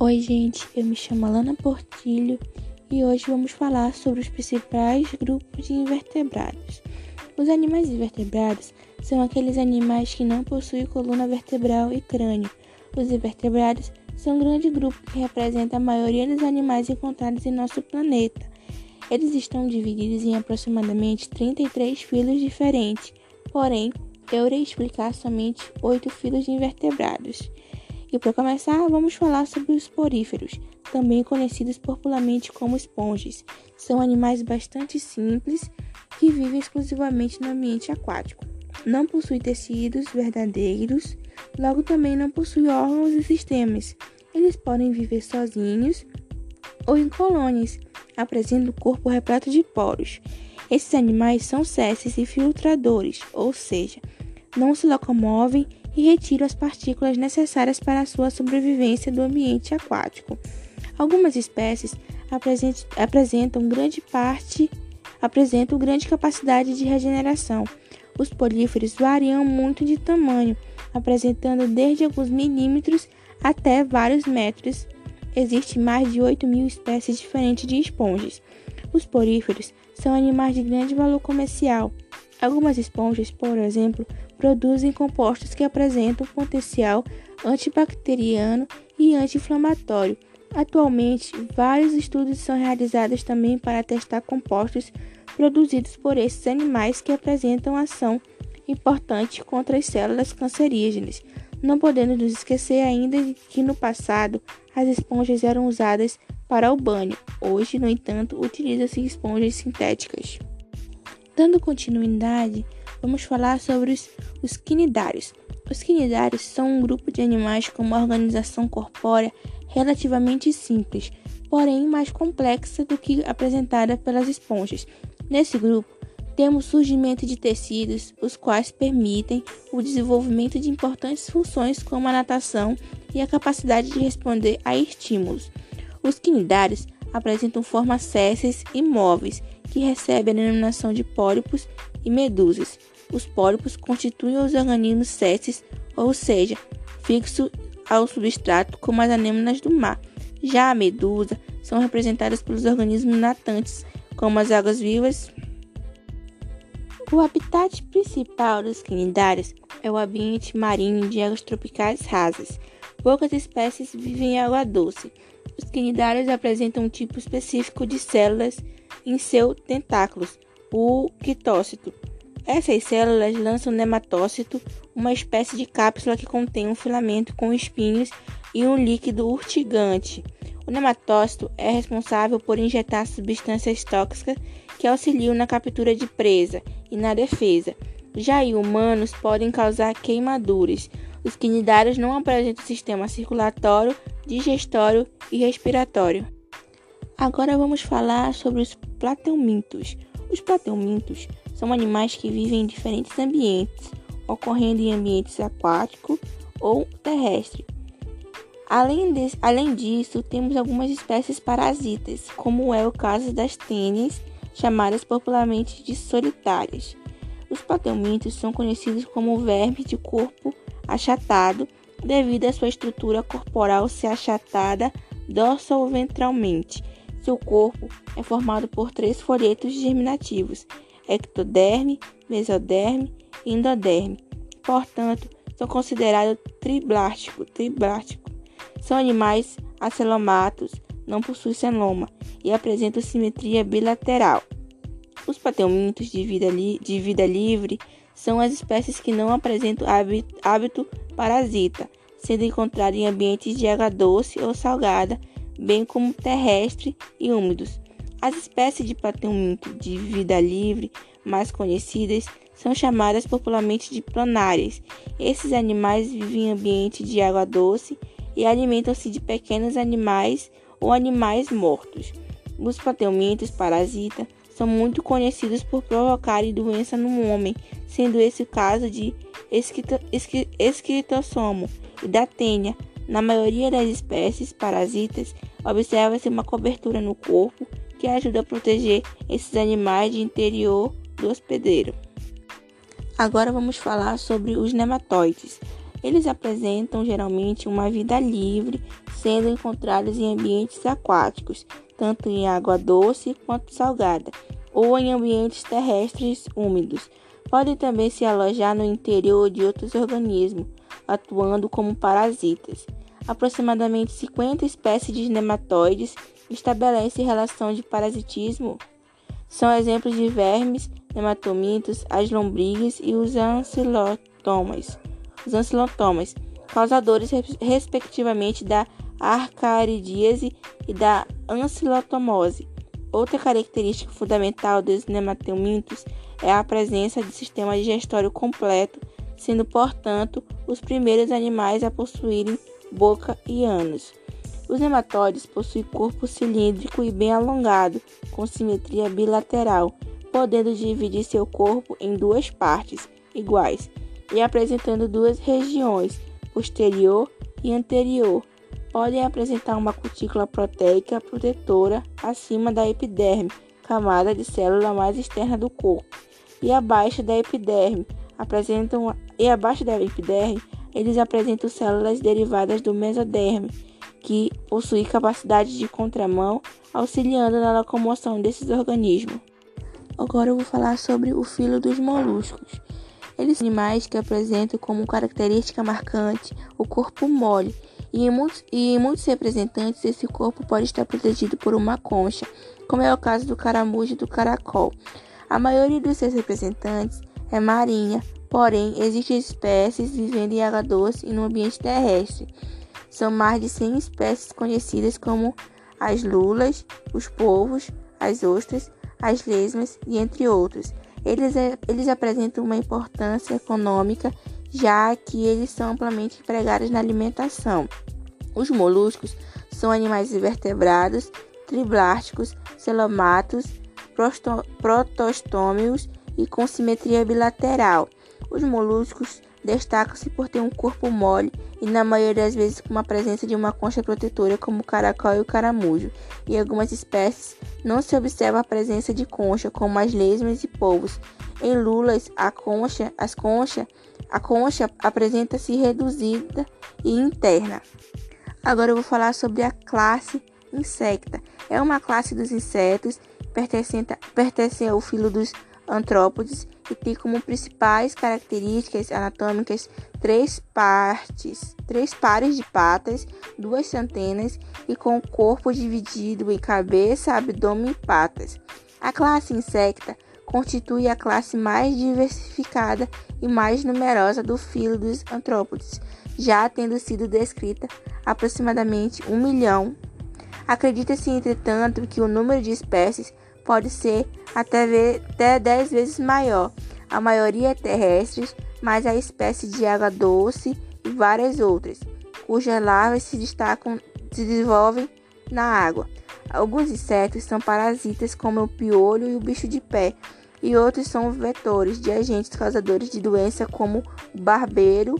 Oi, gente, eu me chamo Alana Portilho e hoje vamos falar sobre os principais grupos de invertebrados. Os animais invertebrados são aqueles animais que não possuem coluna vertebral e crânio. Os invertebrados são um grande grupo que representa a maioria dos animais encontrados em nosso planeta. Eles estão divididos em aproximadamente 33 filos diferentes, porém, eu irei explicar somente oito filos de invertebrados. E para começar, vamos falar sobre os poríferos, também conhecidos popularmente como esponjas. São animais bastante simples que vivem exclusivamente no ambiente aquático. Não possuem tecidos verdadeiros, logo também não possuem órgãos e sistemas. Eles podem viver sozinhos ou em colônias, apresentam o corpo repleto de poros. Esses animais são cesses e filtradores, ou seja, não se locomovem e retira as partículas necessárias para a sua sobrevivência do ambiente aquático. Algumas espécies apresentam grande parte apresentam grande capacidade de regeneração. Os políferos variam muito de tamanho, apresentando desde alguns milímetros até vários metros. Existem mais de 8 mil espécies diferentes de esponjas. Os poríferos são animais de grande valor comercial. Algumas esponjas, por exemplo, produzem compostos que apresentam potencial antibacteriano e anti-inflamatório. Atualmente, vários estudos são realizados também para testar compostos produzidos por esses animais que apresentam ação importante contra as células cancerígenas. Não podemos nos esquecer ainda que no passado as esponjas eram usadas para o banho. Hoje, no entanto, utilizam-se esponjas sintéticas. Dando continuidade, vamos falar sobre os, os quinidários. Os quinidários são um grupo de animais com uma organização corpórea relativamente simples, porém mais complexa do que apresentada pelas esponjas. Nesse grupo, temos o surgimento de tecidos, os quais permitem o desenvolvimento de importantes funções como a natação e a capacidade de responder a estímulos. Os quinidários apresentam formas césseis e móveis que recebe a denominação de pólipos e medusas. Os pólipos constituem os organismos sésseis, ou seja, fixos ao substrato como as anêmonas do mar. Já a medusa são representadas pelos organismos natantes, como as águas vivas. O habitat principal dos quinidários é o ambiente marinho de águas tropicais rasas. Poucas espécies vivem em água doce. Os quinidários apresentam um tipo específico de células em seus tentáculos, o quitócito. Essas células lançam nematócito, uma espécie de cápsula que contém um filamento com espinhos e um líquido urtigante. O nematócito é responsável por injetar substâncias tóxicas que auxiliam na captura de presa e na defesa. Já em humanos podem causar queimaduras. Os quinidários não apresentam sistema circulatório, digestório e respiratório. Agora vamos falar sobre os plateumintos. Os plateumintos são animais que vivem em diferentes ambientes, ocorrendo em ambientes aquáticos ou terrestres. Além, de, além disso, temos algumas espécies parasitas, como é o caso das tênis, chamadas popularmente de solitárias. Os plateumintos são conhecidos como vermes de corpo achatado devido à sua estrutura corporal ser achatada dorsal-ventralmente seu corpo é formado por três folhetos germinativos: ectoderme, mesoderme e endoderme. Portanto, são considerados triblástico, triblástico. São animais acelomatos, não possuem celoma e apresentam simetria bilateral. Os pateumintos de vida, de vida livre são as espécies que não apresentam hábito parasita, sendo encontradas em ambientes de água doce ou salgada bem como terrestre e úmidos. As espécies de plateuminto de vida livre mais conhecidas são chamadas popularmente de planárias. Esses animais vivem em ambiente de água doce e alimentam-se de pequenos animais ou animais mortos. Os plateumintos parasitas são muito conhecidos por provocarem doença no homem, sendo esse o caso de esquitossomo e da tênia. Na maioria das espécies parasitas, Observa-se uma cobertura no corpo que ajuda a proteger esses animais de interior do hospedeiro. Agora vamos falar sobre os nematóides. Eles apresentam geralmente uma vida livre, sendo encontrados em ambientes aquáticos, tanto em água doce quanto salgada, ou em ambientes terrestres úmidos. Podem também se alojar no interior de outros organismos, atuando como parasitas. Aproximadamente 50 espécies de nematóides estabelecem relação de parasitismo. São exemplos de vermes, nematomitos, as lombrigas e os ancilotomas, os ancilotomas causadores respectivamente da arcaridíase e da ancilotomose. Outra característica fundamental dos nematomintos é a presença de sistema digestório completo, sendo, portanto, os primeiros animais a possuírem boca e ânus. Os nematóides possuem corpo cilíndrico e bem alongado, com simetria bilateral, podendo dividir seu corpo em duas partes iguais e apresentando duas regiões, posterior e anterior. Podem apresentar uma cutícula proteica protetora acima da epiderme, camada de célula mais externa do corpo, e abaixo da epiderme. Apresentam e abaixo da epiderme, eles apresentam células derivadas do mesoderme, que possui capacidade de contramão, auxiliando na locomoção desses organismos. Agora eu vou falar sobre o filo dos moluscos. Eles são animais que apresentam como característica marcante o corpo mole, e em, muitos, e em muitos representantes esse corpo pode estar protegido por uma concha, como é o caso do caramujo e do caracol. A maioria dos seus representantes é marinha, porém existem espécies vivendo em água doce e no ambiente terrestre. São mais de 100 espécies conhecidas como as lulas, os polvos, as ostras, as lesmas e entre outros. Eles, é, eles apresentam uma importância econômica, já que eles são amplamente empregados na alimentação. Os moluscos são animais invertebrados, triblásticos, celomatos, protostômios e com simetria bilateral. Os moluscos destacam-se por ter um corpo mole e, na maioria das vezes, com uma presença de uma concha protetora, como o caracol e o caramujo. Em algumas espécies, não se observa a presença de concha, como as lesmas e polvos. Em lulas, a concha, as concha, a concha apresenta-se reduzida e interna. Agora eu vou falar sobre a classe insecta. É uma classe dos insetos, pertence ao filo dos antrópodes e tem como principais características anatômicas três partes, três pares de patas, duas antenas e com o corpo dividido em cabeça, abdômen e patas. A classe insecta constitui a classe mais diversificada e mais numerosa do filo dos antrópodes, já tendo sido descrita aproximadamente um milhão. Acredita-se, entretanto, que o número de espécies pode ser até, até 10 vezes maior. A maioria é terrestres, mas a espécie de água doce e várias outras, cujas larvas se destacam, se desenvolvem na água. Alguns insetos são parasitas, como o piolho e o bicho de pé, e outros são vetores de agentes causadores de doença, como o barbeiro.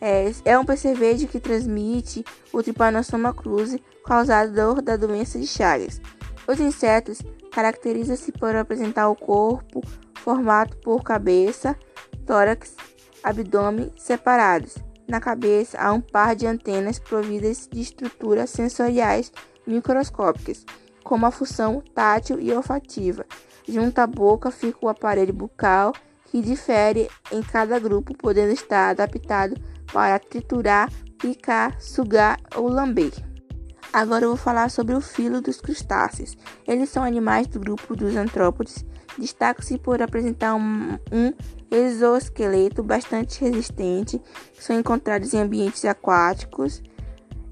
É, é um percevejo que transmite o Trypanosoma cruzi, causador da doença de Chagas. Os insetos caracterizam-se por apresentar o corpo formado por cabeça, tórax, abdômen separados. Na cabeça há um par de antenas providas de estruturas sensoriais microscópicas, como a função tátil e olfativa. Junto à boca fica o aparelho bucal, que difere em cada grupo, podendo estar adaptado para triturar, picar, sugar ou lamber. Agora eu vou falar sobre o filo dos crustáceos. Eles são animais do grupo dos antrópodes. Destacam-se por apresentar um, um exoesqueleto bastante resistente. São encontrados em ambientes aquáticos,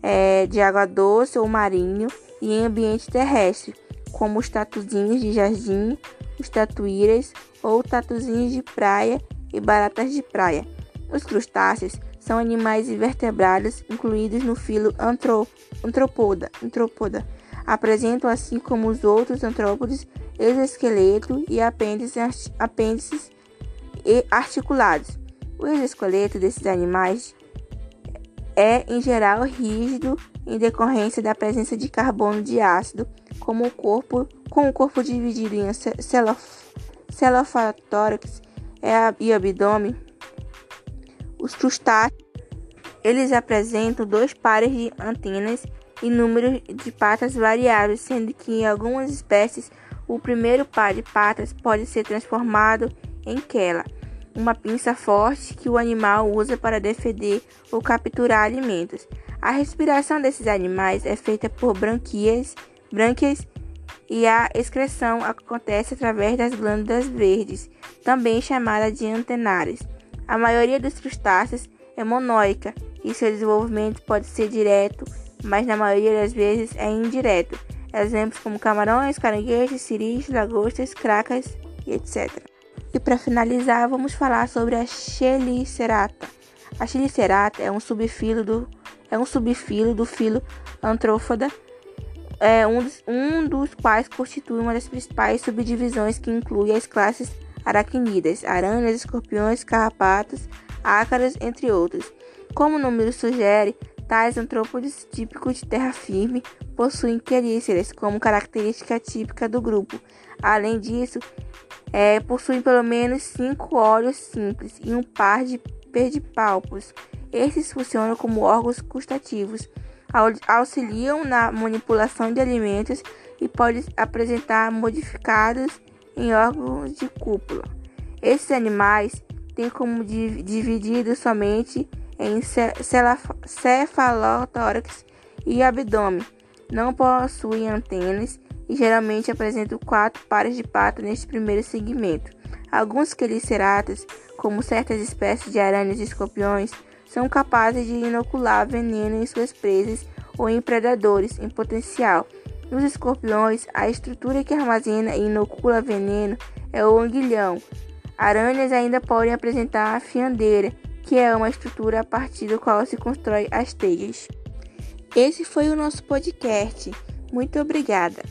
é, de água doce ou marinho, e em ambiente terrestre, como os tatuzinhos de jardim, os tatuíras ou tatuzinhos de praia e baratas de praia. Os crustáceos são animais invertebrados incluídos no filo antropoda, antropoda. Apresentam, assim como os outros antrópodes, exoesqueleto e apêndices, apêndices articulados. O exoesqueleto desses animais é, em geral, rígido em decorrência da presença de carbono de ácido, como o corpo, com o corpo dividido em celofatórax e abdômen. Os crustáceos Eles apresentam dois pares de antenas e número de patas variáveis, sendo que em algumas espécies o primeiro par de patas pode ser transformado em quela, uma pinça forte que o animal usa para defender ou capturar alimentos. A respiração desses animais é feita por branquias, e a excreção acontece através das glândulas verdes, também chamada de antenares. A maioria dos crustáceos é monóica e seu desenvolvimento pode ser direto, mas na maioria das vezes é indireto. Exemplos como camarões, caranguejos, siris, lagostas, cracas etc. E para finalizar, vamos falar sobre a Chelicerata. A Chelicerata é um subfilo do é um subfilo do filo Antrófoda, é um dos, um dos quais constitui uma das principais subdivisões que inclui as classes aracnídeas, aranhas, escorpiões, carrapatos, ácaros, entre outros. Como o número sugere, tais antrópodes típicos de terra firme possuem quelíceras como característica típica do grupo. Além disso, é, possuem pelo menos cinco olhos simples e um par de pedipalpos. Esses funcionam como órgãos gustativos, auxiliam na manipulação de alimentos e podem apresentar modificados em órgãos de cúpula. Esses animais têm como dividido somente em cefalotórax e abdômen. Não possuem antenas e geralmente apresentam quatro pares de patas neste primeiro segmento. Alguns queliceratas, como certas espécies de aranhas e escorpiões, são capazes de inocular veneno em suas presas ou em predadores em potencial. Nos escorpiões, a estrutura que armazena e inocula veneno é o anguilhão. Aranhas ainda podem apresentar a fiandeira, que é uma estrutura a partir do qual se constrói as teias. Esse foi o nosso podcast. Muito obrigada.